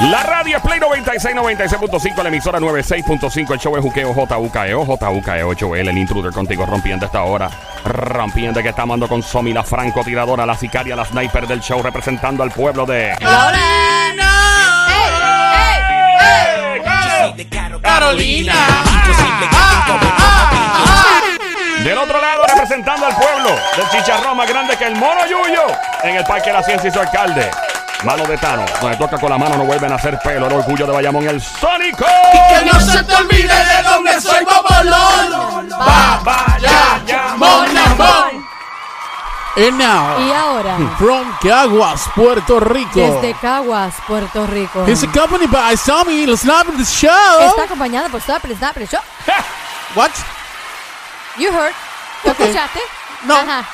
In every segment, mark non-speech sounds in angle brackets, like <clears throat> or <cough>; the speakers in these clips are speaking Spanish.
La radio es Play 96, 96.5, la emisora 96.5, el show es Juqueo, JUKEO, JUKEO, Joel, el intruder contigo rompiendo esta hora, rompiendo que está amando con Somi, la francotiradora, la sicaria, la sniper del show, representando al pueblo de... Carolina. Del otro lado, representando al pueblo del chicharrón más grande que el mono Yuyo en el Parque de la Ciencia y su alcalde. Mano de Tano, donde toca con la mano no vuelven a hacer pelo. El orgullo de Bayamón, el Sónico. Que no se te olvide de dónde soy Bobolón. Ba, ba, ya, ya, mon, mon. And now, Y ahora, from Caguas, Puerto Rico, desde Caguas, Puerto Rico. is accompanied by Sammy, the snap of the show. Está acompañada por Snapper, Snapper Show. What? You heard. ¿Lo Ok. escuchaste? No. Ajá.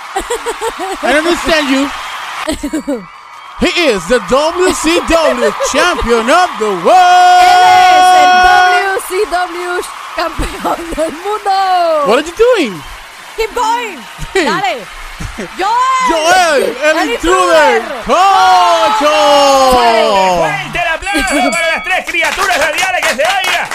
I don't understand you. <laughs> He is the WCW <laughs> champion of the Él world. es el WCW campeón del mundo. What are you doing? Keep going. <laughs> Dale. Joel. Joel, el, El intruder, intruder. Cocho. ¡Fuerte el aplauso <laughs> para las tres criaturas radiales que se oiga!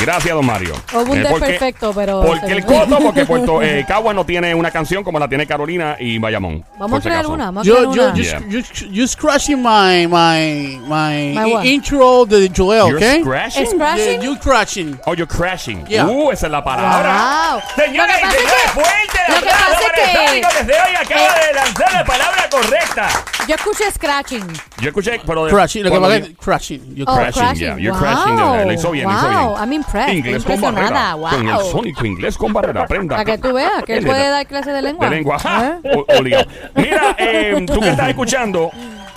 Gracias, don Mario. Hubo un Eh, porque- desperfecto, pero. Porque el coto, porque Puerto <laughs> eh, Cagua no tiene una canción como la tiene Carolina y Bayamón. Vamos a crear una. Vamos a You, crear una. you, Yeah. you, you're scratching my my my, My intro de Joel, You're okay? scratching? Es crashing. Yeah, you crashing. Oh, you're crashing. Yeah. Uh, esa es la palabra. Wow. Señoras Lo que pasa es señores, que- fuerte el lo que pasa es que- desde hoy acaba eh, de lanzar la palabra correcta. Yo escuché scratching. Yo escuché, pero... Crashing, lo que pasa yo- es crashing. You Oh, crashing, crashing. yeah, you're Wow. crashing. Lo hizo bien, lo hizo Wow, bien. I'm impressed, Inglés con barrera. Con el Wow. Sónico inglés con barrera. Aprenda. Para que tú veas que él puede dar clase de lengua. De lengua. ¿Eh? O- obligado. Mira, eh, tú que estás escuchando,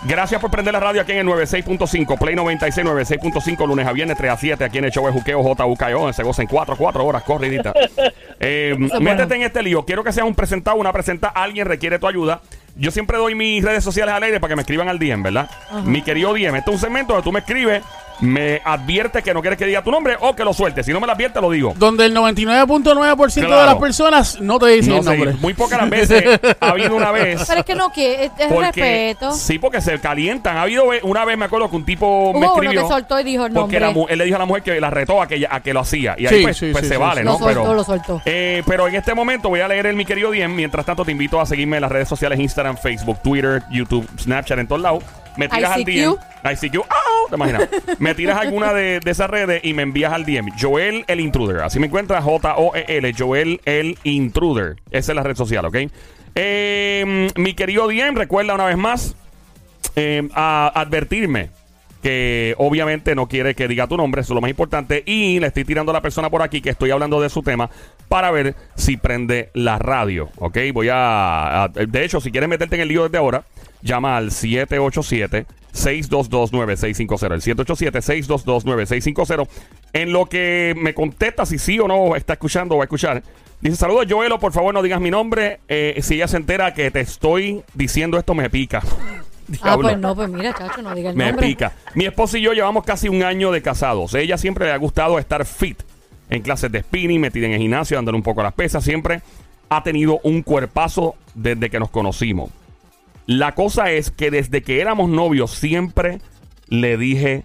gracias por prender la radio aquí en el 96.5, Play 96, 96.5, lunes a viernes, 3 a 7, aquí en el show de Juqueo, JUKO, se goza en 4, 4 horas, corridita. Eh, es métete en este lío. Quiero que seas un presentado, una presenta, alguien requiere tu ayuda. Yo siempre doy mis redes sociales al aire para que me escriban al DM, ¿verdad? Mi querido DM, este es un segmento donde tú me escribes, me advierte que no quieres que diga tu nombre o que lo sueltes. Si no me lo advierte, lo digo. Donde el 99.9% de Claro. las personas no te dicen No el sé, nombre. muy pocas veces ha habido una vez. Pero es que no quiere, es, es Porque, respeto. Sí, porque se calientan. Ha habido una vez, me acuerdo que un tipo me Hubo uno escribió. que soltó y dijo el porque la nombre. mu- él le dijo a la mujer que la retó a que, a que lo hacía. Y ahí Sí, pues, sí, pues sí, se sí, vale, sí. ¿no? Lo soltó, pero, lo soltó. eh, pero en este momento voy a leer el mi querido Diem. Mientras tanto, te invito a seguirme en las redes sociales: Instagram, Facebook, Twitter, YouTube, Snapchat, en todos lados. Me tiras al. DM. ICQ. ¡au! ¿Te imaginas? <laughs> me tiras alguna de, de esas redes y me envías al DM. Joel el Intruder. Así me encuentras J-O-E-L. Joel el Intruder. Esa es la red social, ¿ok? Eh, mi querido DM, recuerda una vez más eh, a advertirme que obviamente no quiere que diga tu nombre, eso es lo más importante. Y le estoy tirando a la persona por aquí que estoy hablando de su tema para ver si prende la radio. ¿Ok? Voy a. a- de hecho, si quieres meterte en el lío desde ahora, llama al 787. 622-9650. El 787-622-9650. En lo que me contesta si sí o no está escuchando o va a escuchar. Dice, saludos Joelo, por favor no digas mi nombre. Eh, si ella se entera que te estoy diciendo esto, me pica. <laughs> Ah, pues no, pues mira, chacho, no diga el Me nombre. pica. Mi esposo y yo llevamos casi un año de casados. Ella siempre le ha gustado estar fit. En clases de spinning, metida en el gimnasio, dándole un poco a las pesas. Siempre ha tenido un cuerpazo desde que nos conocimos. La cosa es que desde que éramos novios siempre le dije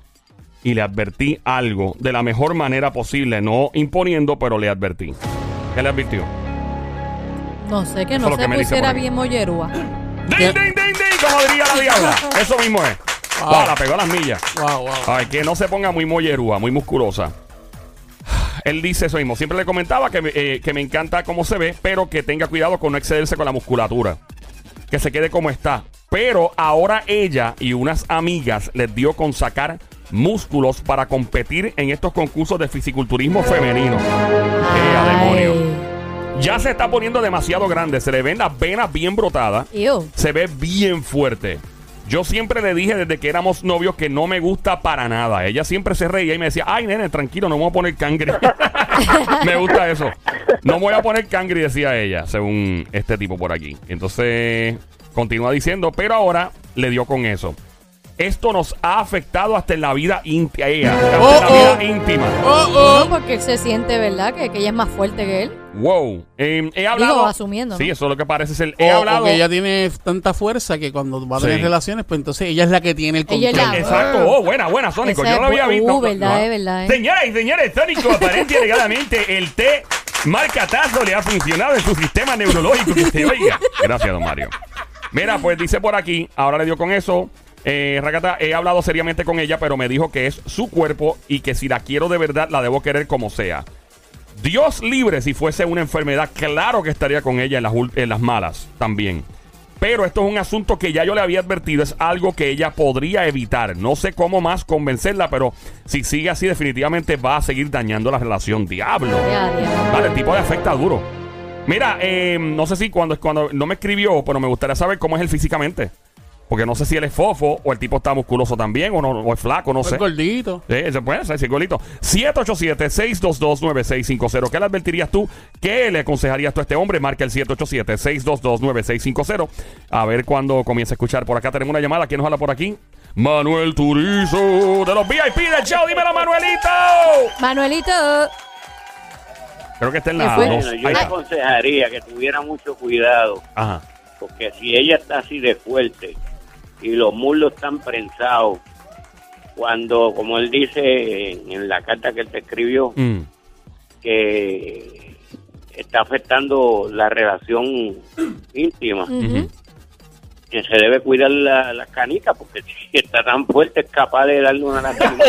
y le advertí algo de la mejor manera posible. No imponiendo, pero le advertí. ¿Qué le advirtió? No sé, que no se que me pusiera bien mollerúa. <clears throat> ¡Ding, ding, ding, ding! Como diría la diabla. Eso mismo es. Wow. Wow, la pegó a las millas. Wow, wow. Ay, que no se ponga muy mollerúa, muy musculosa. Él dice eso mismo. Siempre le comentaba que me, eh, que me encanta cómo se ve, pero que tenga cuidado con no excederse con la musculatura. Que se quede como está. Pero ahora ella y unas amigas les dio con sacar músculos para competir en estos concursos de fisiculturismo femenino. Ya se está poniendo demasiado grande. Se le ven las venas bien brotadas ew. se ve bien fuerte. Yo siempre le dije desde que éramos novios que no me gusta para nada. Ella siempre se reía y me decía, ay, nene, tranquilo, no me voy a poner cangre. <laughs> me gusta eso. No me voy a poner cangre, decía ella, según este tipo por aquí. Entonces, continúa diciendo, pero ahora le dio con eso. Esto nos ha afectado hasta en la vida íntima. Oh, hasta la oh. vida íntima. Oh, No, oh. porque él se siente, ¿verdad? Que, que ella es más fuerte que él. Wow. Eh, he hablado. asumiendo, ¿no? Sí, eso es lo que parece ser. He hablado. que ella tiene tanta fuerza que cuando va a tener Sí. relaciones, pues entonces ella es la que tiene el control. la- Exacto. Oh, buena, buena, Sónico. Yo no lo había visto. uh, verdad, es verdad, eh. Señoras y señores, Sónico, aparente alegadamente, el té marcatazo le ha funcionado en su sistema neurológico. Que se oiga. Gracias, don Mario. Mira, pues dice por aquí, ahora le dio con eso. Eh, Rakata, he hablado seriamente con ella, pero me dijo que es su cuerpo y que si la quiero de verdad, la debo querer como sea. Dios libre si fuese una enfermedad, claro que estaría con ella en las, ul- en las malas también. Pero esto es un asunto que ya yo le había advertido, es algo que ella podría evitar. No sé cómo más convencerla, pero si sigue así definitivamente va a seguir dañando la relación. Diablo. Vale, el tipo le afecta duro. Mira, eh, no sé si cuando, cuando no me escribió, pero me gustaría saber cómo es él físicamente. Porque no sé si él es fofo o el tipo está musculoso también o, no, o es flaco, no Es sé. gordito. Sí, se puede ser, sí, golito. 787-622-9650. ¿Qué le advertirías tú? ¿Qué le aconsejarías tú a este hombre? Marca el 787-622-9650. A ver cuándo comienza a escuchar. Por acá tenemos una llamada. ¿Quién nos habla por aquí? Manuel Turizo, de los VIP del show. Dímelo, Manuelito. Manuelito. Creo que está en ¿Qué la. Bueno, yo Ahí le aconsejaría que tuviera mucho cuidado, Ajá. porque si ella está así de fuerte y los muslos están prensados, cuando, como él dice en, la carta que él te escribió, Mm. que está afectando la relación íntima, que se debe cuidar la- las canicas, porque <laughs> si está tan fuerte es capaz de darle una canica.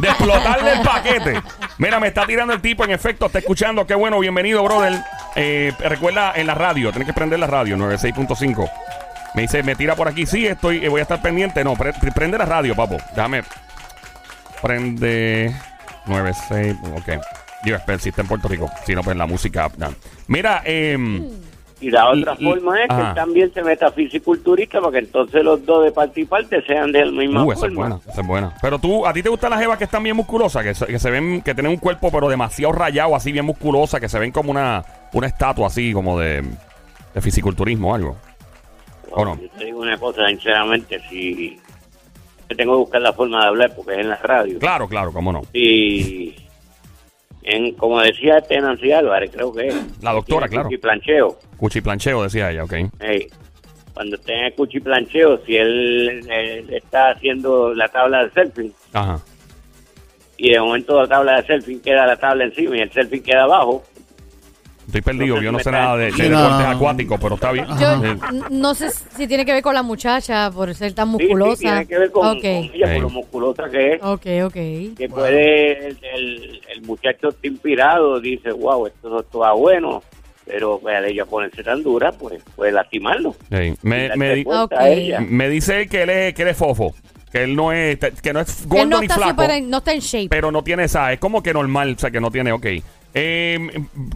de explotarle el paquete. Mira, me está tirando el tipo, en efecto, está escuchando. Qué bueno, bienvenido, brother. Eh, recuerda en la radio, tienes que prender la radio, 96.5. Me dice, me tira por aquí. Sí, estoy, eh, voy a estar pendiente. No, pre- pre- prende la radio, papo. Déjame. Prende 96. Ok. Yo espero si está en Puerto Rico. Si no, pues la música. nah. Mira, eh, Y la otra Y- y- forma es que ajá. él también se meta fisiculturista para que entonces los dos de parte y parte sean de la misma uh, esa es buena, esa es buena. Pero tú, ¿a ti te gustan las jevas que están bien musculosas? Que se, que se ven, que tienen un cuerpo pero demasiado rayado, así bien musculosa, que se ven como una, una estatua así como de, de fisiculturismo o algo. ¿O no? Yo te digo una cosa, sinceramente, si yo tengo que buscar la forma de hablar porque es en la radio. Claro, claro, cómo no. Y en, como decía este Nancy Álvarez, creo que es. La doctora, claro. cuchiplancheo. Cuchiplancheo, decía ella, ok. Cuando esté en el cuchiplancheo, si él, está haciendo la tabla de Ajá. y de momento la tabla de surfing queda la tabla encima y el surfing queda abajo, Estoy perdido, yo no si sé nada de, de no, deportes acuáticos, pero está bien. Yo Eh, n- no sé si tiene que ver con la muchacha por ser tan Sí, sí, musculosa. tiene que ver con, con ella, por lo musculosa que es. ok, ok. que puede el, el, el muchacho está inspirado dice wow esto no está bueno pero pues, al ella ponerse tan dura pues puede lastimarlo eh, me, me, di- Ok. me dice que él es, que él es fofo, que él no es, que no es Que gordo él no ni está, flaco. super en, no está en shape. pero no tiene esa, es como que normal, o sea, que no tiene, ok. Eh,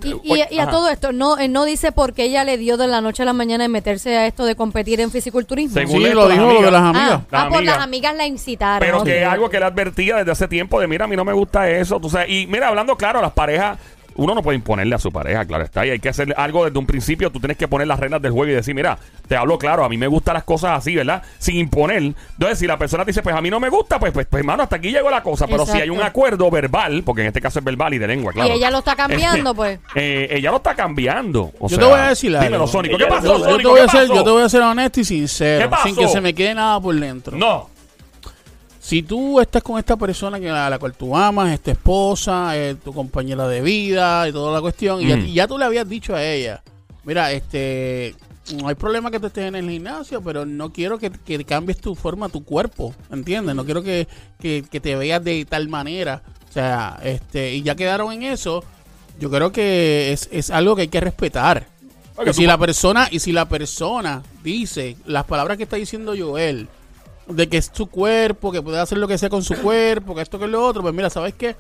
Y, y- oye, y a todo esto, no, eh, no dice por qué ella le dio de la noche a la mañana de meterse a esto de competir en fisiculturismo. Según Sí, esto, lo dijo de las ah, amigas. ah, Las por amigas. las amigas la incitaron. Pero que algo que le advertía desde hace tiempo de, mira, a mí no me gusta eso, tú sabes. Y mira, hablando claro, las parejas, uno no puede imponerle a su pareja, claro está, y hay que hacer algo desde un principio, tú tienes que poner las reglas del juego y decir, mira, te hablo claro, a mí me gustan las cosas así, ¿verdad? Sin imponer. Entonces, si la persona te dice, pues a mí no me gusta, pues, pues, pues hermano, hasta aquí llegó la cosa. Pero si hay un acuerdo verbal, porque en este caso es verbal y de lengua, claro. Y ella lo está cambiando, pues. Eh, ella lo está cambiando. O Yo sea, te voy a decir algo. Dímelo, Sónico. ¿Qué pasó, Yo, yo te voy a ¿Qué ser, pasó? yo te voy a ser honesto y ¿Qué sincero, pasó? sin que se me quede nada por dentro. No. Si tú estás con esta persona que a la cual tú amas, es tu esposa, es tu compañera de vida y toda la cuestión, y, ya, Mm. y ya tú le habías dicho a ella, mira, este, no hay problema que tú estés en el gimnasio, pero no quiero que, que cambies tu forma, tu cuerpo, ¿entiendes? No quiero que, que- que te veas de tal manera. O sea, este, y ya quedaron en eso, yo creo que es, es algo que hay que respetar. Oiga, y si la persona, y si la persona dice las palabras que está diciendo Joel, de que es su cuerpo, que puede hacer lo que sea con su cuerpo, que esto que lo otro, pues mira, ¿sabes qué?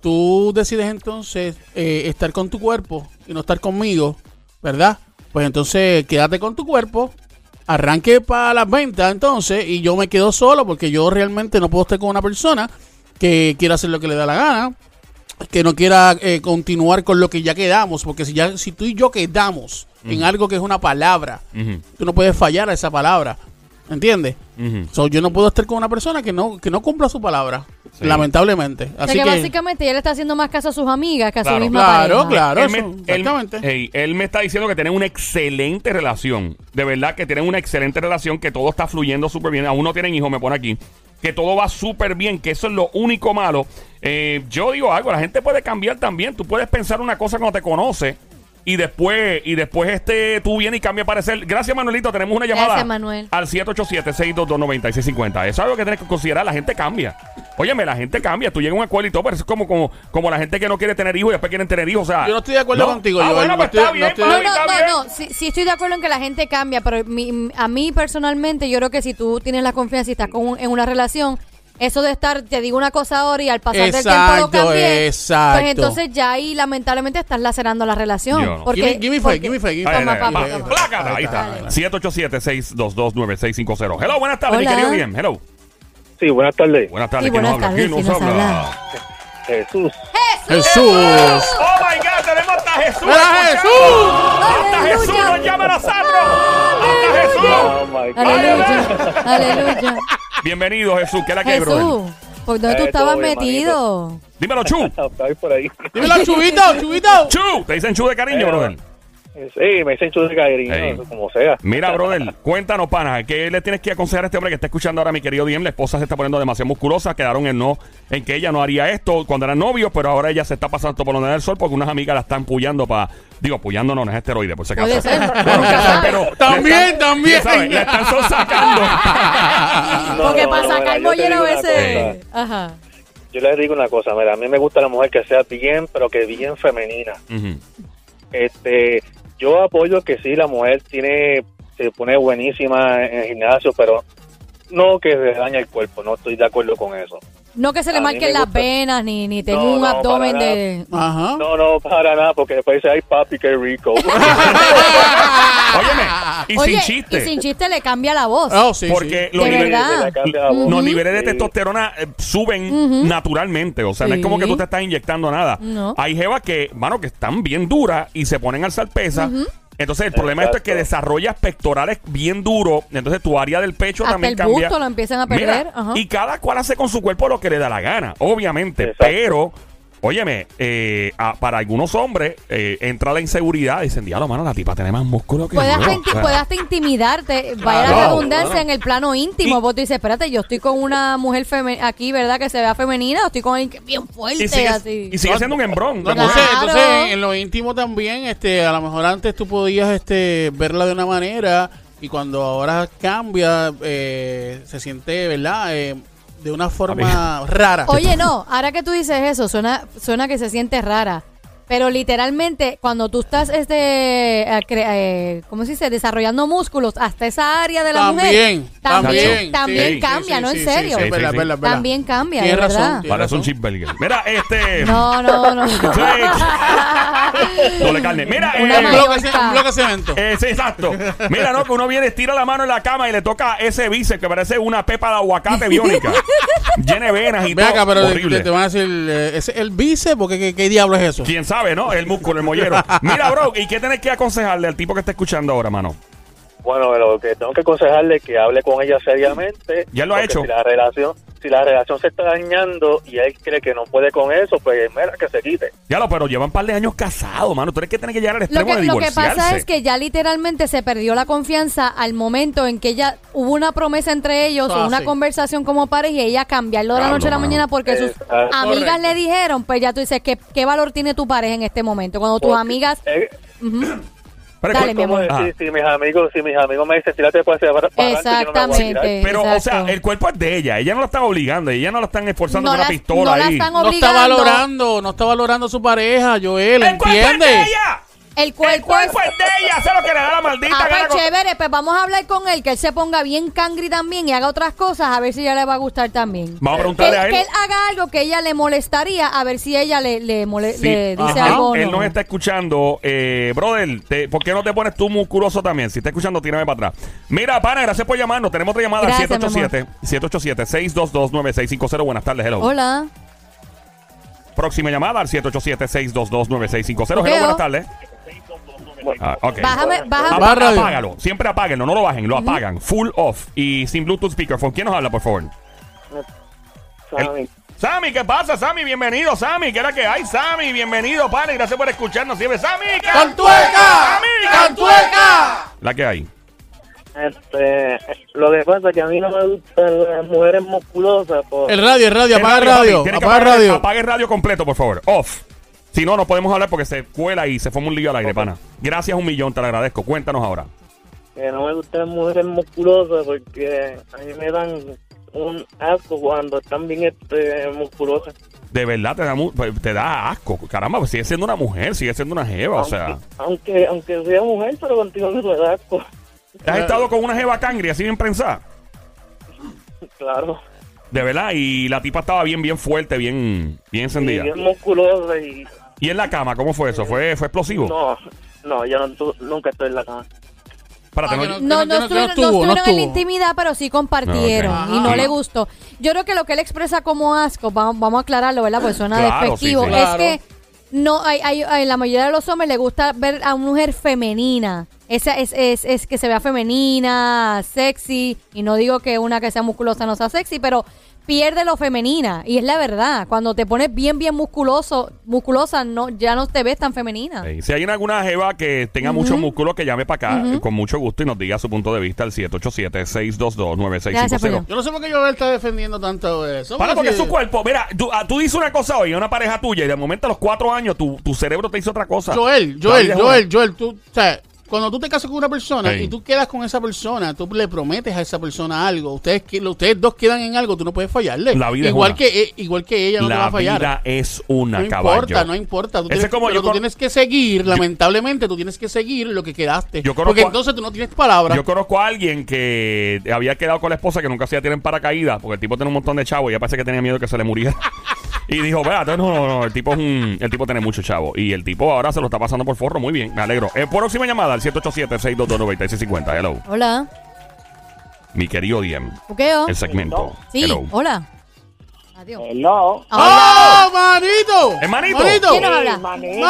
Tú decides entonces eh, estar con tu cuerpo y no estar conmigo, ¿verdad? Pues entonces quédate con tu cuerpo, arranque para las ventas entonces y yo me quedo solo porque yo realmente no puedo estar con una persona que quiera hacer lo que le da la gana, que no quiera eh, continuar con lo que ya quedamos, porque si ya si tú y yo quedamos en algo que es una palabra, tú no puedes fallar a esa palabra. ¿Entiendes? So, yo no puedo estar con una persona que no, que no cumpla su palabra. Sí. Lamentablemente. O sea Así que, que. básicamente ella le está haciendo más caso a sus amigas que a Claro. su misma Claro, pareja. claro. él, me, eso, él- exactamente. ey, él me está diciendo que tienen una excelente relación. De verdad que tienen una excelente relación, que todo está fluyendo súper bien. Aún no tienen hijos, me pone aquí. Que todo va súper bien, que eso es lo único malo. Eh, yo digo algo, la gente puede cambiar también. Tú puedes pensar una cosa cuando te conoce. Y después, y después este, tú vienes y cambia de parecer. Gracias, Manuelito. Tenemos una llamada. Gracias, Manuel. Al 787-622-9650. Eso es algo que tienes que considerar. La gente cambia. Óyeme, la gente cambia. Tú llegas a un acuerdo y todo, pero es como, como, como la gente que no quiere tener hijos y después quieren tener hijos. O sea, Yo no estoy de acuerdo contigo, Ah, Joel, bueno, no pues estoy- está no bien, estoy- No, no, no, no. Sí, sí estoy de acuerdo en que la gente cambia, pero mi- a mí personalmente yo creo que si tú tienes la confianza y estás con un- en una relación, eso de estar, te digo una cosa ahora y al pasar del tiempo lo Exacto, cambié, exacto. pues entonces ya ahí lamentablemente estás lacerando la relación. Yo no. Porque, Give me- give me porque- five, give me give me Ahí, está. está. 787-622-9650. Hello, buenas tardes, mi Hola. querido bien. Hello. Sí, buenas tardes. Buenas tardes, Sí, ¿quién nos habla? ¿Quién ¿quién nos nos habla? Habla? Jesús. Jesús. Oh my God, tenemos hasta Jesús. ¡Mira, escuchando. ¡Hasta ¡Aleluya! Jesús nos llama a nosotros! ¡Hasta Jesús! Oh my God. Aleluya, aleluya. Bienvenido, Jesús. ¿Qué es la que? Jesús, ¿por dónde tú Eh, estabas todo bien, metido? Dímelo, Chu. <laughs> Ahí por ahí. Dímelo, chubito, chubito. Chu. Te dicen Chu de cariño, Eh, brother. Sí, me dicen chulo de Ey. como sea. Mira, <laughs> brother, cuéntanos, pana, ¿qué le tienes que aconsejar a este hombre que está escuchando ahora, mi querido Diem? La esposa se está poniendo demasiado musculosa, quedaron en no, en que ella no haría esto cuando eran novios, pero ahora ella se está pasando por donde da el sol porque unas amigas la están puyando para, digo, puyando no, no es esteroide, por si acaso. Puede ser. Bueno, sabe, pero También, le están- también. sabes, Le están sacando. <laughs> No, Porque no, para no, sacar mira, yo te mollero a veces... Ajá. Yo les digo una cosa, mira, a mí me gusta la mujer que sea bien, pero que bien femenina. Este, yo apoyo que sí, la mujer tiene, se pone buenísima en el gimnasio, pero no que se daña el cuerpo, no estoy de acuerdo con eso. No que se le A marquen las venas, ni, ni tengo No, un no, abdomen de... Ajá. No, no, para nada, porque después dice, ay papi, qué rico. <laughs> Óyeme, y Oye, sin chiste. y sin chiste le cambia la voz. Oh, sí, porque sí. los niveles, verdad. Le cambia la voz. los niveles de testosterona eh, suben naturalmente. O sea, no es como que tú te estás inyectando nada. No. Hay jevas que, mano, que están bien duras y se ponen al alzar pesa. Entonces, el problema de esto es que Exacto. desarrollas pectorales bien duros. Entonces, tu área del pecho Hasta también el cambia. busto lo empiezan a perder. Mira, Ajá. y cada cual hace con su cuerpo lo que le da la gana, obviamente. Exacto. Pero, óyeme, eh, a- para algunos hombres eh, entra la inseguridad y dicen, diablo, mano, la tipa tiene más músculo que Puede yo". hasta, O inti- sea, puede hasta intimidarte, vaya la Claro, redundancia claro. en el plano íntimo. Y- vos tú dices, espérate, yo estoy con una mujer feme- aquí, ¿verdad? Que se vea femenina, o estoy con alguien que es bien fuerte, y sigue, así. y sigue siendo un embrón. No, de entonces. Claro. entonces, en lo íntimo también, este, a lo mejor antes tú podías este, verla de una manera y cuando ahora cambia, eh, se siente, ¿verdad? Eh, de una forma rara. Oye, no, ahora que tú dices eso, suena, suena que se siente rara. Pero literalmente, cuando tú estás, este, eh, eh, ¿cómo se dice? Desarrollando músculos hasta esa área de la También, mujer. También, también, también sí, cambia, Sí, ¿no? sí, en serio. sí, Sí, es verdad, verdad. También cambia, Tienes de razón, verdad. tienes Parece un cheeseburger. Mira, este. No, no, no. <laughs> <laughs> Doble carne. Mira, Una eh, Un bloque, de cemento. eh, sí, exacto. Mira, no, que uno viene, estira la mano en la cama y le toca ese bíceps que parece una pepa de aguacate biónica. <laughs> Llena de venas y Ve todo. acá, pero Horrible. te, te van a decir, eh, ¿ese es el bíceps? Porque ¿qué, qué diablo es eso? Quién sabe, ¿no? El músculo, el mollero. Mira, bro, ¿y qué tenés que aconsejarle al tipo que está escuchando ahora, mano? Bueno, lo que tengo que aconsejarle es que hable con ella seriamente. Ya lo ha hecho. Si la relación, si la relación se está dañando y él cree que no puede con eso, pues mira que se quite. Ya lo, pero llevan un par de años casados, mano. Tú eres que tienes que llegar al Lo extremo que, de lo que pasa es que ya literalmente se perdió la confianza al momento en que ella hubo una promesa entre ellos Ah, o una sí. conversación como pareja y ella cambiarlo de la noche a la mañana porque sus amigas Correcto. le dijeron, pues ya tú dices, ¿qué, qué valor tiene tu pareja en este momento? Cuando tus Porque, amigas... eh, Dale, mi ¿cómo amor. Decir? Si mis amigos, si mis amigos me dicen, tírate para hacia para no Exactamente. tirar. pero, o sea, Exacto. el cuerpo es de ella. Ella no la están obligando. Ella no la están esforzando No con una la- pistola no la ahí. están No está obligando. valorando, no está valorando a su pareja, Joel, ¡El cuerpo es de ¿entiendes? ella! El ¡El cuerpo es... cuerpo es de ella! Hace lo que le da la maldita Ah, gana pues chévere, pues vamos a hablar con él, que él se ponga bien cangri también y haga otras cosas, a ver si ya le va a gustar también. Vamos a Que, preguntarle a él. que él haga algo que ella le molestaría, a ver si ella le, le, mole- Sí. le dice Ajá. algo Él no. nos está escuchando. Eh, brother, te- ¿por qué no te pones tú musculoso también? Si está escuchando, tírame para atrás. Mira, pana, gracias por llamarnos. Tenemos otra llamada al mi amor. 787-787-622-9650. Buenas tardes, hello. Hola. Próxima llamada al 787-622-9650. Hello, buenas tardes. Ah. Bájame, bájame. Apágalo. Siempre apáguenlo, no lo bajen, lo apagan. Full off. Y sin Bluetooth speakerphone. ¿Quién nos habla, por favor? Sammy. Sammy, ¿qué pasa, Sammy? Bienvenido, Sammy. ¿Qué es la que hay, Sammy? Bienvenido, pana. y Gracias por escucharnos siempre. Sammy, ¡Cantueca! Sammy, ¡Cantueca! La que hay. Este, lo que pasa es que a mí no me gustan las mujeres musculosas. Por... El radio, el radio, apaga el radio. Tiene que Apaga el apagar- radio. Apague el radio completo, por favor. Off. Si no, no podemos hablar porque se cuela y se forma un lío al aire, pana. Gracias un millón, te lo agradezco. Cuéntanos ahora. Que no me gustan mujeres musculosas porque a mí me dan un asco cuando están bien este, musculosas. De verdad te da, pues, te da asco. Caramba, pues sigue siendo una mujer, sigue siendo una jeva, o sea. Aunque, aunque sea mujer, pero contigo no me da asco. ¿Has estado con una jeva cangri así bien prensada? Claro. De verdad, y la tipa estaba bien, bien fuerte, bien, bien Y encendida. bien musculosa y... ¿Y en la cama cómo fue eso? ¿Fue, fue explosivo? No, no, yo no tu- nunca estoy en la cama. Espérate, Ah, no- No, no- no, que no estuvieron, no estuvieron en la intimidad, pero sí compartieron. Y no Ajá. le gustó. Yo creo que lo que él expresa como asco, vamos, vamos a aclararlo, ¿verdad? Porque suena Claro, despectivo. sí, sí. Es Claro. que no hay, hay, hay- la mayoría de los hombres le gusta ver a una mujer femenina. Esa es, es, es que se vea femenina, sexy. Y no digo que una que sea musculosa no sea sexy, pero pierde lo femenina. Y es la verdad. Cuando te pones bien, bien musculoso, musculosa, no, ya no te ves tan femenina. Si hay alguna jeva que tenga muchos músculos, que llame para acá eh, con mucho gusto y nos diga su punto de vista al 787-622-9650. Gracias, Julio. Yo no sé por qué Joel está defendiendo tanto eso. Para porque es su cuerpo. Mira, tú, ah, tú dices una cosa hoy a una pareja tuya y de momento a los cuatro años tu, tu cerebro te hizo otra cosa. Joel, Joel, Joel, Joel, tú, o sea, cuando tú te casas con una persona y tú quedas con esa persona, tú le prometes a esa persona algo, ustedes que- ustedes dos quedan en algo, tú no puedes fallarle. La vida es igual una. que e- igual que ella no te va La a fallar. vida es una, no caballo. importa, no importa. Tú Ese tienes, es como pero yo tú con- tienes que seguir, lamentablemente, tú tienes que seguir lo que quedaste. Yo conozco porque a- entonces tú no tienes palabra. Yo conozco a alguien que había quedado con la esposa que nunca se iba a tirar en paracaídas porque el tipo tiene un montón de chavo y ya parece que tenía miedo de que se le muriera. <laughs> y dijo, vea, no, no, no, el tipo es un, el tipo tiene mucho chavo. Y el tipo ahora se lo está pasando por forro, muy bien, me alegro. Eh, próxima llamada al 787-622-9650. Hello. Hola. Mi querido Diem. ¿Buqueo? El segmento. Sí, Hello. hola. Adiós. Hello. ¡Oh, manito! Hermanito. ¡Manito! ¿Quién nos habla? manito.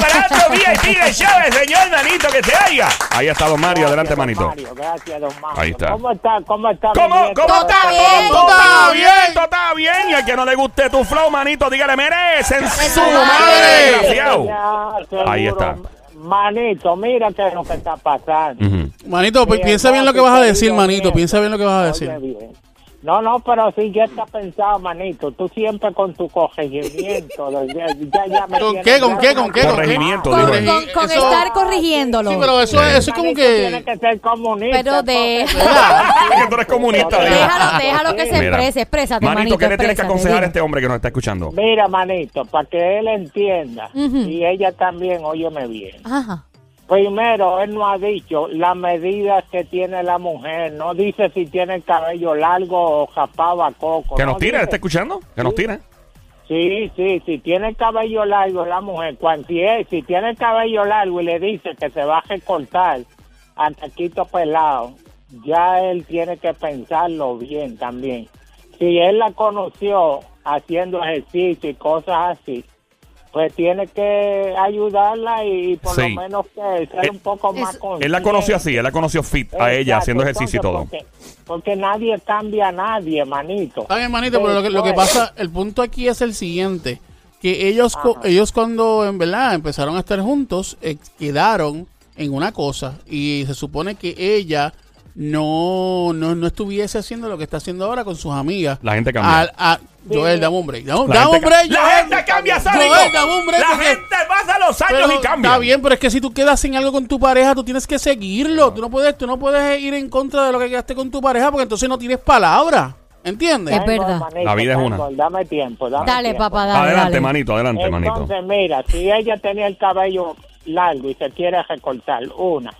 ¡Manito! ¡Fuerte el aplauso para otro VIP del show, el señor Manito, que se haya! Ahí está Don Mario, adelante, Gracias, don Manito. Mario, gracias, don Mario. Ahí está. ¿Cómo está? ¿Cómo está? mi ¿Cómo? nieto? ¿Cómo está bien. Todo está bien, todo está bien. Y al que no le guste tu flow, manito, dígale, merecen su madre. seguro. Ahí está. Manito, mira qué es lo que está pasando. Manito, piensa bien lo que vas a decir, manito. Piensa bien lo que vas a Oye, decir. No, no, pero sí, ya está pensado, manito. Tú siempre con tu corregimiento. <laughs> ya, ya, ya me ¿Con qué, con qué, con qué, que- con qué? Corregimiento, Con, con- con eso- estar corrigiéndolo. Sí, pero eso, Sí. eso es como Manito Tiene que... que ser comunista. Pero de- <laughs> porque- <laughs> Que tú eres comunista, Déjalo. Déjalo, déjalo que se exprese, exprésate, Manito, manito. ¿qué le tienes que aconsejar a este hombre que nos está escuchando? Mira, manito, para que él entienda, y ella también, óyeme bien. Ajá. Primero, él no ha dicho las medidas que tiene la mujer, no dice si tiene el cabello largo o rapado a coco. Que no nos dice. ¿está escuchando? Que nos tire. Sí, sí, si tiene el cabello largo la mujer, es- si tiene el cabello largo y le dice que se va a recortar a taquito pelado, ya él tiene que pensarlo bien también. Si él la conoció haciendo ejercicio y cosas así, pues tiene que ayudarla y por Sí. lo menos que ser Eh, un poco más consciente. Él la conoció así, él la conoció fit a ella, Exacto, haciendo ejercicio y todo. Porque, porque nadie cambia a nadie, manito. Está bien, manito, pero lo que, lo que pasa, el punto aquí es el siguiente, que ellos, co- ellos cuando en verdad empezaron a estar juntos, eh, quedaron en una cosa y se supone que ella no, no, no estuviese haciendo lo que está haciendo ahora con sus amigas. La gente cambia. Al- a- Joel, dame un break. Dame, La dame gente un break, La Joel. gente cambia. Joel, dame un break, La porque- gente pasa los años Pero y cambia. Está bien, pero es que si tú quedas en algo con tu pareja, tú tienes que seguirlo. Tú no puedes, tú no puedes ir en contra de lo que quedaste con tu pareja porque entonces no tienes palabra. ¿Entiendes? Es verdad. Manito, La vida es tengo, una. Dame tiempo, dame Dale, tiempo. papá, dale. Adelante, dale. manito, adelante, manito. Entonces, mira, si ella tenía el cabello largo y se quiere recortar, una.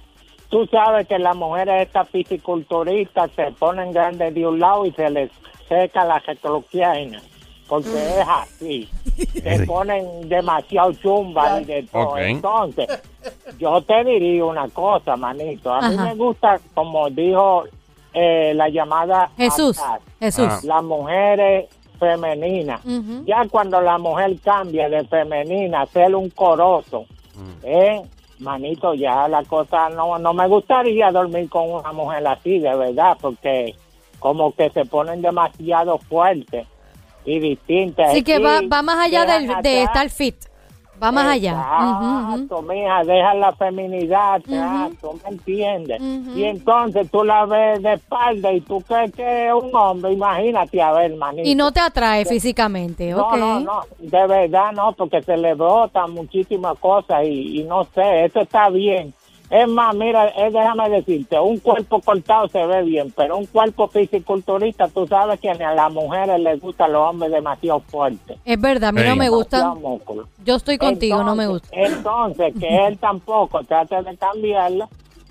Tú sabes que las mujeres estas fisiculturistas se ponen grandes de un lado y se les seca la retroquiana. Porque es así. <laughs> Se ponen demasiado chumbas y de todo. Entonces, yo te diría una cosa, manito. A mí Ajá. me gusta, como dijo eh, la llamada Jesús, atrás, Jesús. Ah. las mujeres femenina. Ujú. Ya cuando la mujer cambia de femenina a ser un corozo, eh, manito, ya la cosa no, no me gustaría dormir con una mujer así, de verdad, porque como que se ponen demasiado fuertes y distintas. Así que va, va más allá del- de estar fit. Va más allá. Ujú, ujú. Exacto, mija, deja la feminidad atrás, tú me entiendes. Ujú. Y entonces tú la ves de espalda y tú crees que es un hombre, imagínate, a ver, manito. Y no te atrae físicamente, No, ok. no, no, de verdad no, porque se le brotan muchísimas cosas y, y no sé, eso está bien. Es más, mira, eh, déjame decirte, un cuerpo cortado se ve bien, pero un cuerpo fisiculturista, tú sabes que a las mujeres les gustan los hombres demasiado fuertes. Es verdad, a mí no me gusta. demasiado músculo. Yo estoy contigo, no me gusta. Entonces- Entonces, que él <laughs> tampoco trate de cambiarla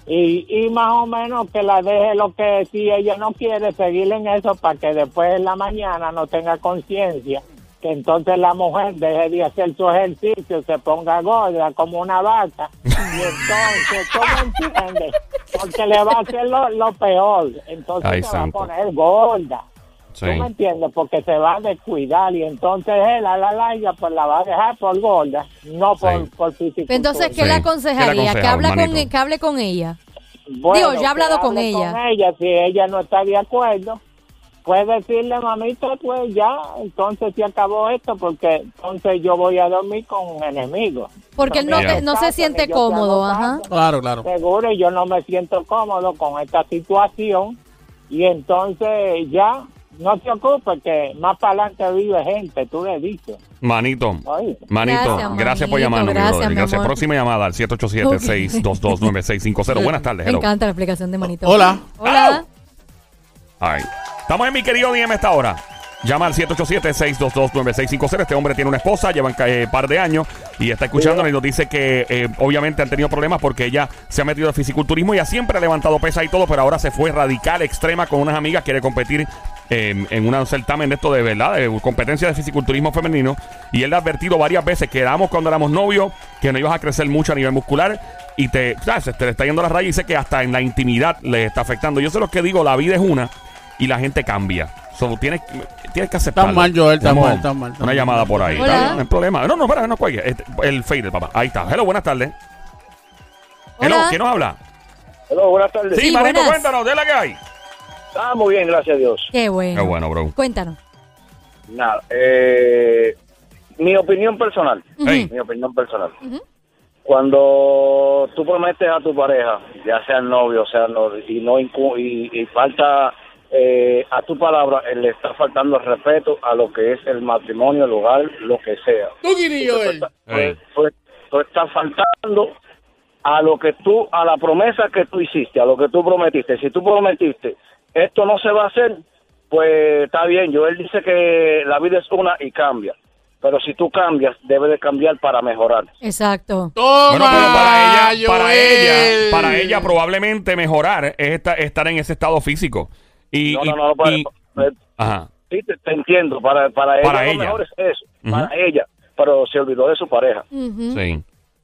y, y más o menos que la deje lo que si ella no quiere seguir en eso para que después en la mañana no tenga conciencia. Que entonces la mujer deje de hacer su ejercicio, se ponga gorda como una vaca. Y entonces, ¿tú me entiendes? Porque le va a hacer lo, lo peor. Entonces Ay, se santo. va a poner gorda. Sí. ¿Tú me entiendes? Porque se va a descuidar y entonces él a la larga pues la va a dejar por gorda, no por, Sí. por físico. Entonces, ¿qué Sí. le ¿Qué aconsejaría? le que, habla con, hermanito? que hable con ella. Bueno, Digo, ya he hablado con ella. Con ella, si ella no está de acuerdo, puede decirle, mamita, pues ya, entonces se acabó esto, porque entonces yo voy a dormir con un enemigo. Porque él no, te- no se siente te cómodo, ajá. Claro, claro. Seguro, y yo no me siento cómodo con esta situación. Y entonces ya, no se ocupe que más para adelante vive gente, tú le dices. Manito. Oye. Manito, gracias, Gracias, por llamarnos. mi gracias, brother. mi Gracias. Próxima llamada al 787-622-9650. <laughs> Buenas tardes. Me Hello. encanta la explicación de Manito. Hola. Hola. Estamos en mi querido DM esta hora. Llama al 787-622-9650. Este hombre tiene una esposa, llevan un par de años y está escuchándonos y nos dice que eh, obviamente han tenido problemas porque ella se ha metido al fisiculturismo y ha siempre levantado pesas y todo, pero ahora se fue radical, extrema con unas amigas, quiere competir eh, en un certamen de esto de verdad, de competencia de fisiculturismo femenino. Y él le ha advertido varias veces que éramos cuando éramos novios, que no ibas a crecer mucho a nivel muscular y te, ¿sabes? te le está yendo la raya y dice que hasta en la intimidad le está afectando. Yo sé lo que digo, la vida es una y la gente cambia. Solo tienes, tienes que aceptarlo. Estás mal, Joel, Tenemos mal, mal, Una mal. llamada por ahí. Hola. ¿está? No hay problema. No, no, espera, no cuelgue. Este, El fader, papá. Ahí está. Hello, buenas tardes. Hello, Hola. ¿quién nos habla? Hola, buenas tardes. Sí, Sí, buenas. cuéntanos, de la que hay. Ah, muy bien, gracias a Dios. Qué bueno. Qué bueno, bro. Cuéntanos. Nada, eh, mi opinión personal, mi opinión personal. Cuando tú prometes a tu pareja, ya sea el novio, o sea, no, y no y, y falta eh, a tu palabra, eh, le está faltando el respeto a lo que es el matrimonio, el hogar, lo que sea. Tú. Hey. Pues, tú estás faltando a lo que tú, a la promesa que tú hiciste, a lo que tú prometiste. Si tú prometiste, esto no se va a hacer, pues está bien. Joel dice que la vida es una y cambia. Pero si tú cambias, debe de cambiar para mejorar. Exacto. Toma, Bueno, pero para ella, para ella, para ella probablemente mejorar es esta- estar en ese estado físico. Y, No, y- no, no, para, y- ajá. sí, te, te entiendo. Para, para, Para ella, ella. lo mejor es eso, para ella. Pero se olvidó de su pareja. Sí.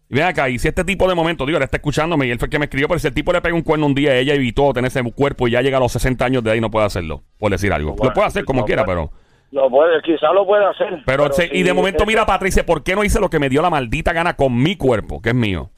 Y ven acá, y si este tipo de momento, digo, él está escuchándome y él fue el que me escribió, pero si el tipo le pega un cuerno un día, ella evitó tener ese cuerpo y ya llega a los 60 años de ahí, no puede hacerlo, por decir algo. lo Bueno, puede hacer como no quiera, puede. pero... Lo puede, quizá lo puede hacer. Pero, se- y de momento mira dice, ¿por qué no hice lo que me dio la maldita gana con mi cuerpo, que es mío?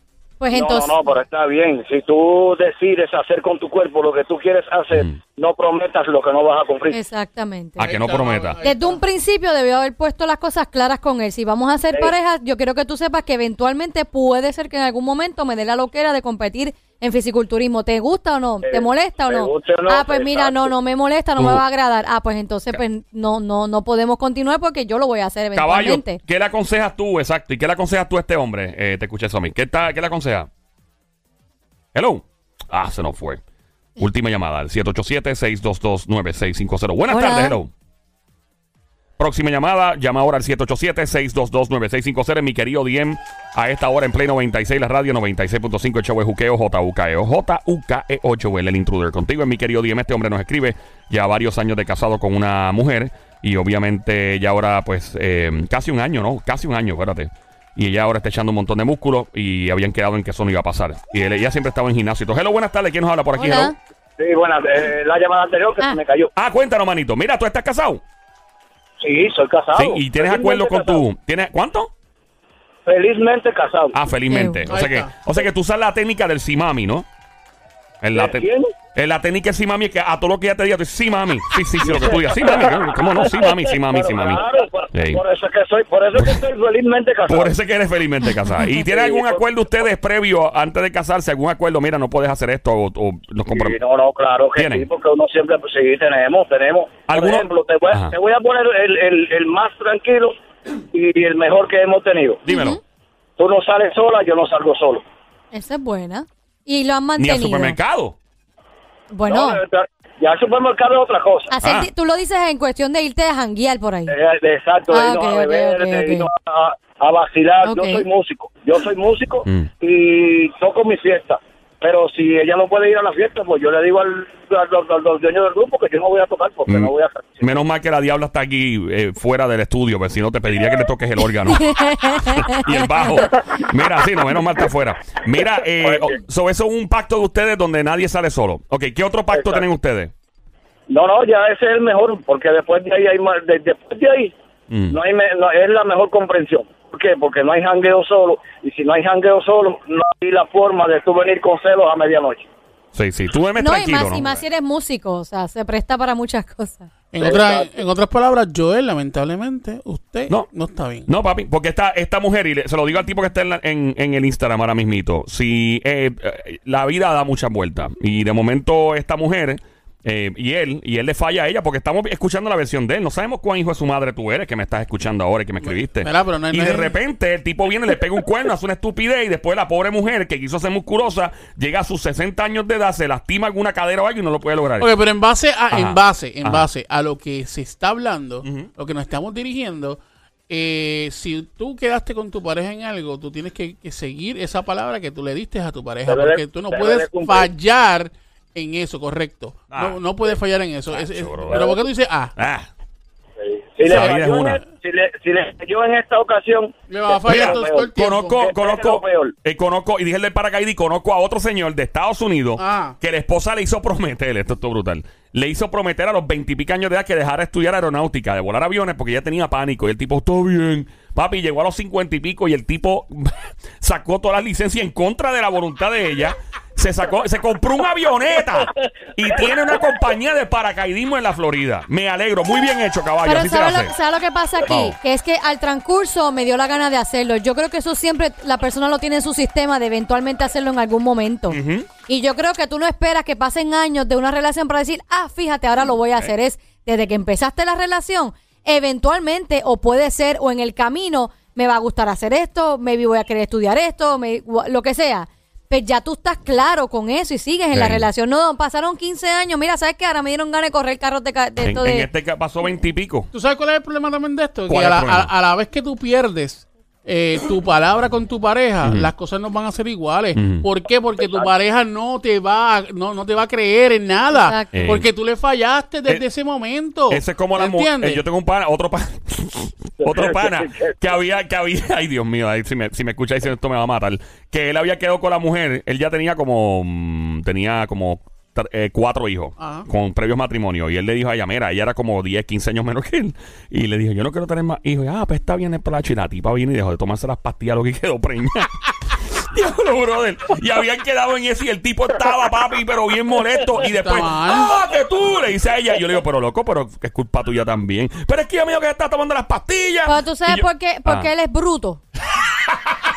Pues No, entonces. no, no, pero está bien. Si tú decides hacer con tu cuerpo lo que tú quieres hacer, Mm. no prometas lo que no vas a cumplir. Exactamente. A que no está, prometa. ahí Desde un principio debió haber puesto las cosas claras con él. Si vamos a ser Sí. pareja, yo quiero que tú sepas que eventualmente puede ser que en algún momento me dé la loquera de competir en fisiculturismo. ¿Te gusta o no? ¿Te Eh, molesta o no? guste o no, ah, pues mira, no, no me molesta, no me va a agradar. Ah, pues entonces pues no no no podemos continuar porque yo lo voy a hacer Caballo, eventualmente. ¿qué le aconsejas tú, exacto? ¿Y qué le aconsejas tú a este hombre? Eh, te escuché eso a mí. ¿Qué, está, ¿Qué le aconsejas? Hello. Ah, se nos fue. Última llamada, al 787-622-9650. Buenas Hola. tardes, hello. Próxima llamada, llama ahora al 787-622-9650. Mi querido Diem, a esta hora en Play 96, la radio 96.5, el show es Juqueo, J-U-K-E-O, J-U-K-E-O, Joel, el intruder. Contigo, en mi querido Diem, este hombre nos escribe ya varios años de casado con una mujer y obviamente ya ahora, pues, eh, casi un año, ¿no? Casi un año, espérate. Y ella ahora está echando un montón de músculo y habían quedado en que eso no iba a pasar. Y él, ella siempre estaba en gimnasio. Hello, buenas tardes. ¿Quién nos habla por aquí? Hola. Hello? Sí, bueno, eh, la llamada anterior que Ah. se me cayó. Ah, cuéntanos, manito. Mira, ¿tú estás casado? Sí, soy casado. Sí, y tienes Felizmente acuerdo con casado. tu. ¿Tienes cuánto? Felizmente casado. Ah, felizmente. O sea, que, o sea que tú usas la técnica del sí mami, ¿no? En la, ¿De te- en la técnica sí mami es que a todo lo que ella te diga, tú dices, sí mami. Sí, sí, sí, lo que tú digas. Sí mami. <laughs> ¿Cómo no? Sí mami, sí mami, sí mami. Claro, por, Sí. por eso es que soy, por eso es que <laughs> estoy felizmente casado. Por eso es que eres felizmente casada. ¿Y tienen <laughs> Sí, algún por- acuerdo ustedes previo antes de casarse? ¿Algún acuerdo? Mira, no puedes hacer esto o, o nos Sí, compramos. no, no, claro que ¿Tienen? sí, porque uno siempre, pues, sí, tenemos, tenemos. Por ¿Alguno? ejemplo, te voy, a, te voy a poner el, el, el más tranquilo y el mejor que hemos tenido. Dímelo. Tú no sales sola, yo no salgo solo. Esa es buena. Y lo han Ni mantenido. al supermercado. Bueno, No, ya el supermercado es otra cosa. hacer Ah. tú lo dices en cuestión de irte a janguear por ahí. Eh, Exacto, Ah, de irnos ok, a beber, de a, a vacilar. Yo soy músico, yo soy músico Mm. y toco mi fiesta. Pero si ella no puede ir a la fiesta, pues yo le digo al, al, al- al dueño del grupo que yo no voy a tocar porque Mm. no voy a hacer. Menos mal que la diabla está aquí eh, fuera del estudio, porque si no te pediría que le toques el órgano. <laughs> y el bajo. Mira, sí, no, menos mal está fuera. Mira, eh, Oye. oh, so eso es un pacto de ustedes donde nadie sale solo. Ok, ¿qué otro pacto Exacto. tienen ustedes? No, no, ya ese es el mejor, porque después de ahí hay más, de- después de ahí Mm. no hay me- no, es la mejor comprensión. ¿Por qué? Porque no hay jangueo solo y si no hay jangueo solo no hay la forma de tú venir con celos a medianoche. Sí, sí, tú duermes No, y tranquilo, más, ¿no? y más si eres músico, o sea, se presta para muchas cosas. En, otra- en otras palabras, Joel, lamentablemente, usted No. no, está bien. No, papi, porque esta, esta mujer, y le- se lo digo al tipo que está en, la- en, en el Instagram ahora mismito, si eh, eh, la vida da muchas vueltas y de momento esta mujer eh, y él, y él le falla a ella porque estamos escuchando la versión de él, no sabemos cuán hijo de su madre tú eres, que me estás escuchando ahora y que me escribiste. Mira, pero no es- y no de repente el tipo viene, le pega un cuerno, hace una estupidez y después la pobre mujer que quiso ser musculosa llega a sus 60 años de edad, se lastima alguna cadera o algo y no lo puede lograr. Ok, pero en base a, Ajá. en base, en Ajá. base a lo que se está hablando, Ujú. lo que nos estamos dirigiendo, eh, si tú quedaste con tu pareja en algo, tú tienes que, que seguir esa palabra que tú le diste a tu pareja, Debe de- porque tú no debe puedes cumplir. fallar en eso, correcto. Ah. no, no puedes fallar en eso. Es- es- bro. pero ¿por qué tú dices, ah, Ah, Si le, La vida es falló en, si, le, si le falló en esta ocasión, le va a fallar todo, todo el tiempo? Conozco, conozco, eh, conozco, y dije el del paracaídas, y conozco a otro señor de Estados Unidos Ah. que la esposa le hizo prometer, esto es todo brutal, le hizo prometer a los veintipico años de edad que dejara de estudiar aeronáutica, de volar aviones, porque ella tenía pánico, y el tipo, todo bien, papi, llegó a los cincuenta y pico, y el tipo <laughs> sacó todas las licencias en contra de la voluntad de ella, se sacó, se compró una avioneta, y tiene una compañía de paracaidismo en la Florida. Me alegro, muy bien hecho, caballo, Pero así se la ¿sabes hace. lo, ¿sabes lo que pasa aquí? Vamos. Que es que al transcurso me dio la gana de hacerlo. Yo creo que eso siempre la persona lo tiene en su sistema de eventualmente hacerlo en algún momento. Ujú. Y yo creo que tú no esperas que pasen años de una relación para decir, ah, fíjate, ahora lo voy a hacer. Es desde que empezaste la relación, eventualmente, o puede ser, o en el camino, me va a gustar hacer esto, maybe voy a querer estudiar esto, me- lo que sea. Pues ya tú estás claro con eso y sigues en la relación. No, pasaron 15 años. Mira, ¿sabes qué? Ahora me dieron ganas de correr carros de, ca- de En, esto en de... este ca- pasó veintipico. ¿Tú sabes cuál es el problema también de esto? Que ¿Cuál a la, a- a la vez que tú pierdes eh, tu palabra con tu pareja, las cosas no van a ser iguales. ¿Por qué? Porque tu pareja no te va a, no, no te va a creer en nada. Exacto. Eh. Porque tú le fallaste desde Eh, ese momento. Ese es como la mu- ¿Entiendes? eh, Yo tengo un pana, otro pana, <laughs> otro pana que había, que había, <laughs> ay Dios mío, ay, si me, si me escucha diciendo esto me va a matar. Que él había quedado con la mujer, él ya tenía como, mm, tenía como eh, cuatro hijos Ajá. con previos matrimonios. Y él le dijo a ella, mira, ella era como 10, 15 años menor que él. Y le dijo, yo no quiero tener más hijos. Y, ah, pues está bien el placho. Y la tipa viene y dejó de tomarse las pastillas, lo que quedó preñada. <laughs> Diablo, brother. Y habían quedado en eso y el tipo estaba, papi, pero bien molesto. Y después. ¡ah, que tú! Le dice a ella. Yo le digo, pero loco, pero es culpa tuya también. Pero es que yo mío que está tomando las pastillas. Pero tú sabes yo- por qué, porque Ah. él es bruto. <laughs>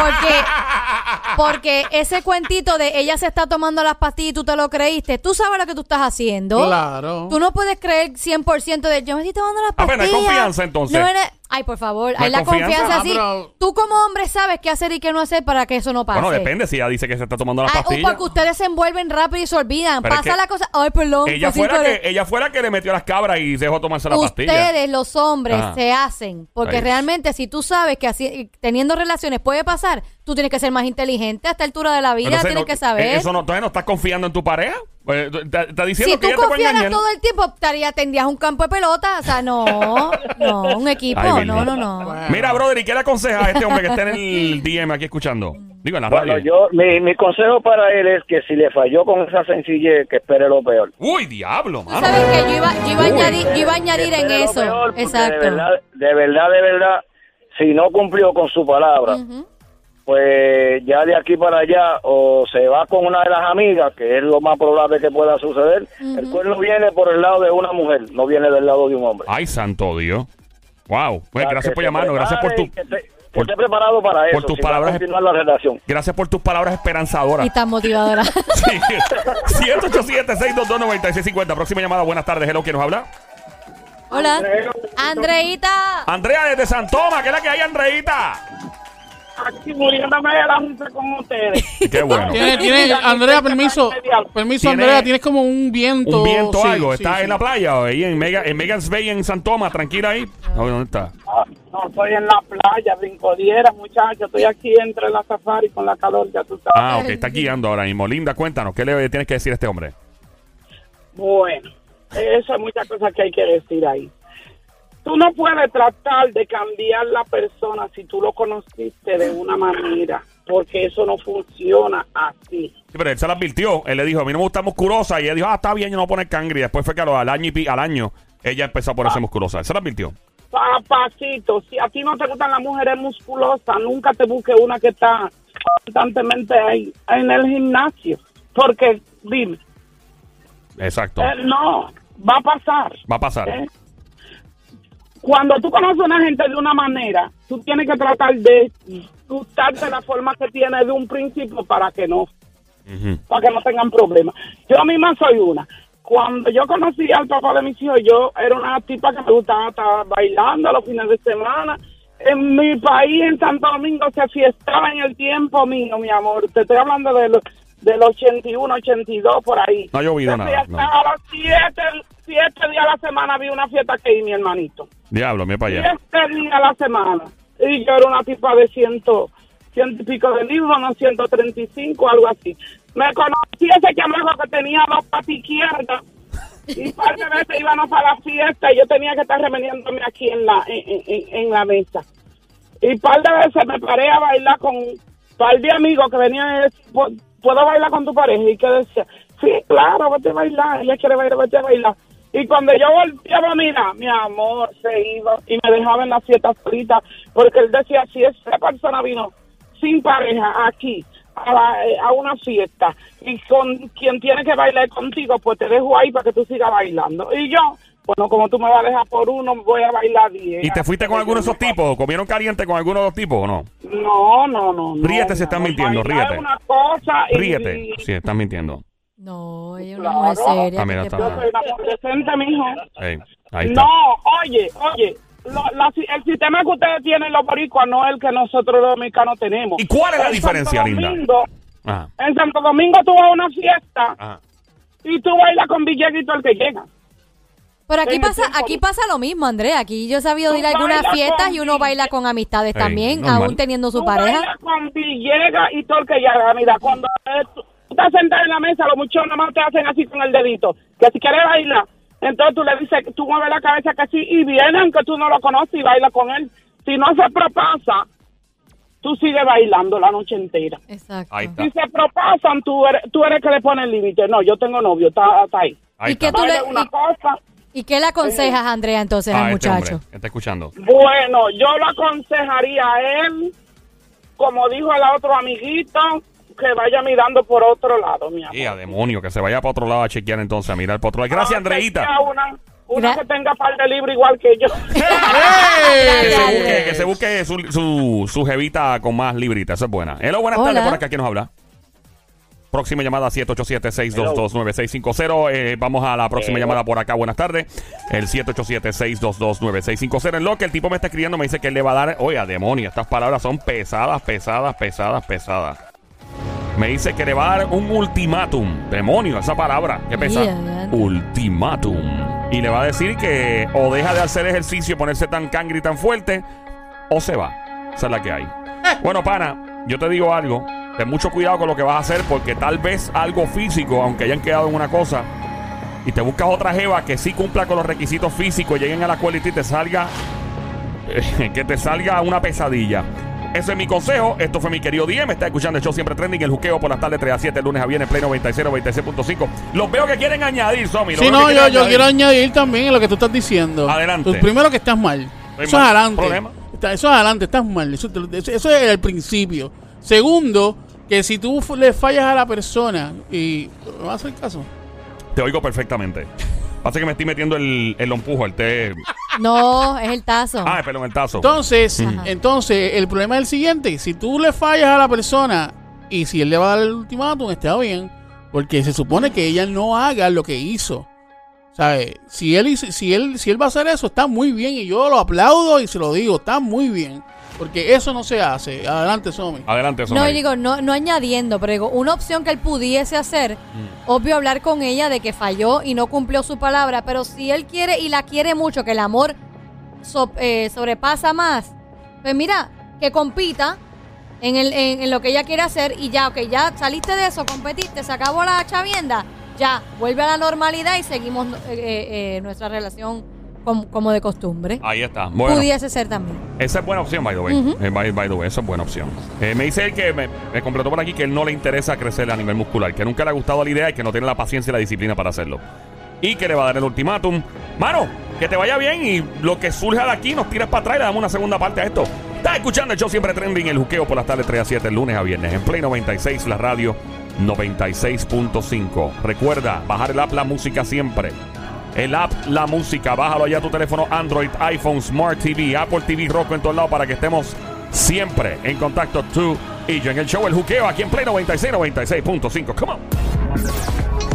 Porque, <laughs> porque ese cuentito de ella se está tomando las pastillas y tú te lo creíste, tú sabes lo que tú estás haciendo. Claro. Tú no puedes creer 100% de yo me estoy tomando las Ah, no pastillas. hay confianza, entonces. No eres- ay, por favor, hay la confianza. Ah, así. pero- Tú como hombre sabes qué hacer y qué no hacer para que eso no pase. Bueno, depende si ella dice que se está tomando las Ay, o pastillas. porque ustedes se envuelven rápido y se olvidan. Pero es Pasa que la cosa. Ay, perdón. Ella fuera, que, ella fuera que le metió las cabras y se dejó tomarse la pastilla. Ustedes, los hombres, Ajá. se hacen. Porque Ahí. realmente, si tú sabes que así, teniendo relaciones puede pasar, tú tienes que ser más inteligente a esta altura de la vida. Entonces, tienes no- que saber. eh, Eso no, entonces no estás confiando en tu pareja. Pues, Está, está diciendo si que tú ella te puede confiaras engañar. todo el tiempo, estaría, tendrías un campo de pelota. O sea, no, <laughs> no, un equipo. Ay, no, no, no. Bueno. Mira, brother, ¿y qué le aconseja a este hombre que está en el <laughs> DM aquí escuchando? Digo, en la Bueno, radio. yo, mi, mi consejo para él es que si le falló con esa sencillez, que espere lo peor. Uy, diablo, Tú mano. sabes que yo iba, yo iba a Uy. añadir, yo iba a añadir en Espere lo eso. peor, porque Exacto. De verdad, de verdad, de verdad, si no cumplió con su palabra, Ujú. Pues ya de aquí para allá o se va con una de las amigas, que es lo más probable que pueda suceder. El cuerno viene por el lado de una mujer, no viene del lado de un hombre. Ay, santo Dios. Wow. Pues gracias por llamarnos. Gracias por tu. Que, que por- esté preparado para eso. por tus si palabras- continuar la relación. Gracias por tus palabras esperanzadoras. Y tan motivadora. <laughs> Sí. 787-622-9650. Próxima llamada. Buenas tardes. Hello, ¿quién nos habla? Hola. Andreita. Andrea desde Santoma. ¿Qué es la que hay, Andreita? Aquí muriéndome de la risa con ustedes. <laughs> Qué bueno. Tiene, tiene, Andrea, permiso. Permiso, Tiene Andrea, tienes como un viento. Un viento sí, algo. sí, ¿Está sí. en la playa o ahí en, Mega, en Megan's Bay en Santoma? Tranquila ahí. No, ¿Dónde está? Ah, No, estoy en la playa, brincodiera, muchachos. Estoy aquí entre la safari con la calor, ya tú sabes. Ah, ok. Está guiando ahora mismo. Linda, cuéntanos. ¿Qué le tienes que decir a este hombre? Bueno, eso hay muchas cosas que hay que decir ahí. Tú no puedes tratar de cambiar la persona si tú lo conociste de una manera, porque eso no funciona así. Sí, pero él se la advirtió. Él le dijo, a mí no me gusta musculosa. Y ella dijo, ah, está bien, yo no voy a poner cangre. Y después fue que al año, y al año ella empezó a ponerse musculosa. Él se la advirtió. Papacito, si a ti no te gustan las mujeres musculosas, nunca te busques una que está constantemente ahí en el gimnasio. Porque, dime, Exacto. eh, no, va a pasar. Va a pasar. ¿eh? Cuando tú conoces a una gente de una manera, tú tienes que tratar de gustarte la forma que tiene de un principio para que no, para que no tengan problemas. Yo misma soy una. Cuando yo conocí al papá de mis hijos, yo era una tipa que me gustaba estar bailando los fines de semana. En mi país, en Santo Domingo, se fiestaba en el tiempo mío, mi amor. Te estoy hablando de los del 81, 82, por ahí. No ha llovido nada, fiestaba los siete, siete días a la semana había una fiesta que iba mi hermanito. Diablo, mira para allá. Siete días a la semana. Y yo era una tipa de ciento, ciento y pico de libros, no 135, algo así. Me conocí ese chamaco que tenía dos patas izquierdas. Y par de veces íbamos para la fiesta y yo tenía que estar remeniéndome aquí en la, en, en- en la mesa. Y par de veces me paré a bailar con un par de amigos que venían y decían, "¿Pu- ¿puedo bailar con tu pareja? Y que decía, sí, claro, vete a bailar. Ella quiere bailar, vete a bailar. Y cuando yo volteaba, mira, mi amor se iba y me dejaba en la fiesta solita porque él decía, si esa persona vino sin pareja aquí a, la- eh, a una fiesta y con quien tiene que bailar contigo, pues te dejo ahí para que tú sigas bailando. Y yo, bueno, como tú me vas a dejar por uno, voy a bailar diez. ¿Y te fuiste con alguno de esos tipos? ¿Comieron caliente con alguno de los tipos o no? No, no, no. no, Ríete si estás no, mintiendo, ríete. es una cosa y- Ríete. Sí, estás mintiendo. No, ella es una mujer Claro. seria. Ah, mira, ¿qué te está- Yo soy una mujer decente, mijo. Ey, ahí está. No, oye, oye, lo- la- el sistema que ustedes tienen los boricuas no es el que nosotros los mexicanos tenemos. ¿Y cuál es la En diferencia, Santo linda? Domingo- Ajá. En Santo Domingo tú vas a una fiesta Ajá. y tú bailas con billetes el que llega. Pero aquí pasa, tiempo- aquí pasa lo mismo, Andrea. Aquí yo he sabido ir a algunas bailas fiestas con y uno baila con amistades Ey, también, normal. aún teniendo su Tú pareja. bailas con Villegas y todo el que llega. Mira, cuando estás sentado en la mesa, los muchachos nada más te hacen así con el dedito. Que si quieres bailar, entonces tú le dices, tú mueves la cabeza que sí y vienen que tú no lo conoces y baila con él. Si no se propasa, tú sigues bailando la noche entera. Exacto. Ahí está. Si se propasan, tú eres, tú eres que le pone el límite. No, yo tengo novio, está, está ahí. Ahí ¿Y qué está. tú le- una y- cosa. ¿Y qué le aconsejas, Andrea, entonces Ah, al este muchacho? hombre, está escuchando. Bueno, yo lo aconsejaría a él, como dijo el otro amiguito, que vaya mirando por otro lado, mi amor. Y a demonio, que se vaya para otro lado a chequear entonces, a mirar para otro lado. Gracias, Ah, Andreita. Una, que tenga par de libros igual que yo. <laughs> Que se Dale. busque, que se busque su, su, su jevita con más libritas. Esa es buena. Hello, buenas Hola. tardes por acá. ¿Quién nos habla? Próxima llamada 787-622-9650. Eh, vamos a la próxima llamada por acá. Buenas tardes. El 787-622-9650. En lo que el tipo me está escribiendo me dice que él le va a dar. Oiga, demonio, estas palabras son pesadas, pesadas, pesadas, pesadas. Me dice que le va a dar un ultimátum. Demonio, esa palabra. ¿Qué pesa? Ya. Ultimátum. Y le va a decir que o deja de hacer ejercicio, ponerse tan cangre y tan fuerte, o se va. Esa es la que hay. <laughs> Bueno, pana, yo te digo algo. Ten mucho cuidado con lo que vas a hacer porque tal vez algo físico, aunque hayan quedado en una cosa, y te buscas otra jeva que sí cumpla con los requisitos físicos, lleguen a la escuela y te salga, <laughs> que te salga una pesadilla. Ese es mi consejo. Esto fue mi querido DM. Está escuchando el show siempre trending. El juqueo por las tardes 3 a 7, el lunes a viernes, Play 96, 96.5. Los veo que quieren añadir, Somi. Sí, no, yo, yo añadir. quiero añadir también en lo que tú estás diciendo. Adelante. Tú, primero que estás mal. Estoy eso mal. es adelante. Problema. Está- Eso es adelante, estás mal. Eso, te- eso- eso es el principio. Segundo, que si tú le fallas a la persona y... ¿Me vas a hacer caso? Te oigo perfectamente. Pasa que me estoy metiendo el, el empujo, el té. No, es el tazo. Ah, perdón, el tazo. Entonces, Ajá. entonces, el problema es el siguiente. Si tú le fallas a la persona y si él le va a dar el ultimátum, está bien. Porque se supone que ella no haga lo que hizo. ¿Sabes? Si él, si, él, si él va a hacer eso, está muy bien. Y yo lo aplaudo y se lo digo. Está muy bien. Porque eso no se hace. Adelante, Somi. Adelante, Somi. No, digo, no, no añadiendo, pero digo, una opción que él pudiese hacer, obvio hablar con ella de que falló y no cumplió su palabra, pero si él quiere y la quiere mucho, que el amor so- eh, sobrepasa más, pues mira, que compita en, el, en, en lo que ella quiere hacer y ya, ok, ya saliste de eso, competiste, se acabó la chavienda, ya, vuelve a la normalidad y seguimos eh, eh, eh, nuestra relación com- como de costumbre. Ahí está. Bueno. Pudiese ser también. Esa es buena opción, by the way. Ujú. Eh, by, by the way, esa es buena opción. Eh, me dice él que me, me completó por aquí que él no le interesa crecer a nivel muscular, que nunca le ha gustado la idea y que no tiene la paciencia y la disciplina para hacerlo. Y que le va a dar el ultimátum. Mano, que te vaya bien y lo que surja de aquí nos tiras para atrás y le damos una segunda parte a esto. Estás escuchando el show siempre trending, el juqueo por las tardes 3 a 7, el lunes a viernes, en Play 96, la radio 96.5. Recuerda, bajar el app La Música siempre. El app La Música, bájalo allá a tu teléfono Android, iPhone, Smart TV, Apple TV, Roku en todos lados para que estemos siempre en contacto tú y yo en el show El Juqueo aquí en Play 96, 96.5. Come on.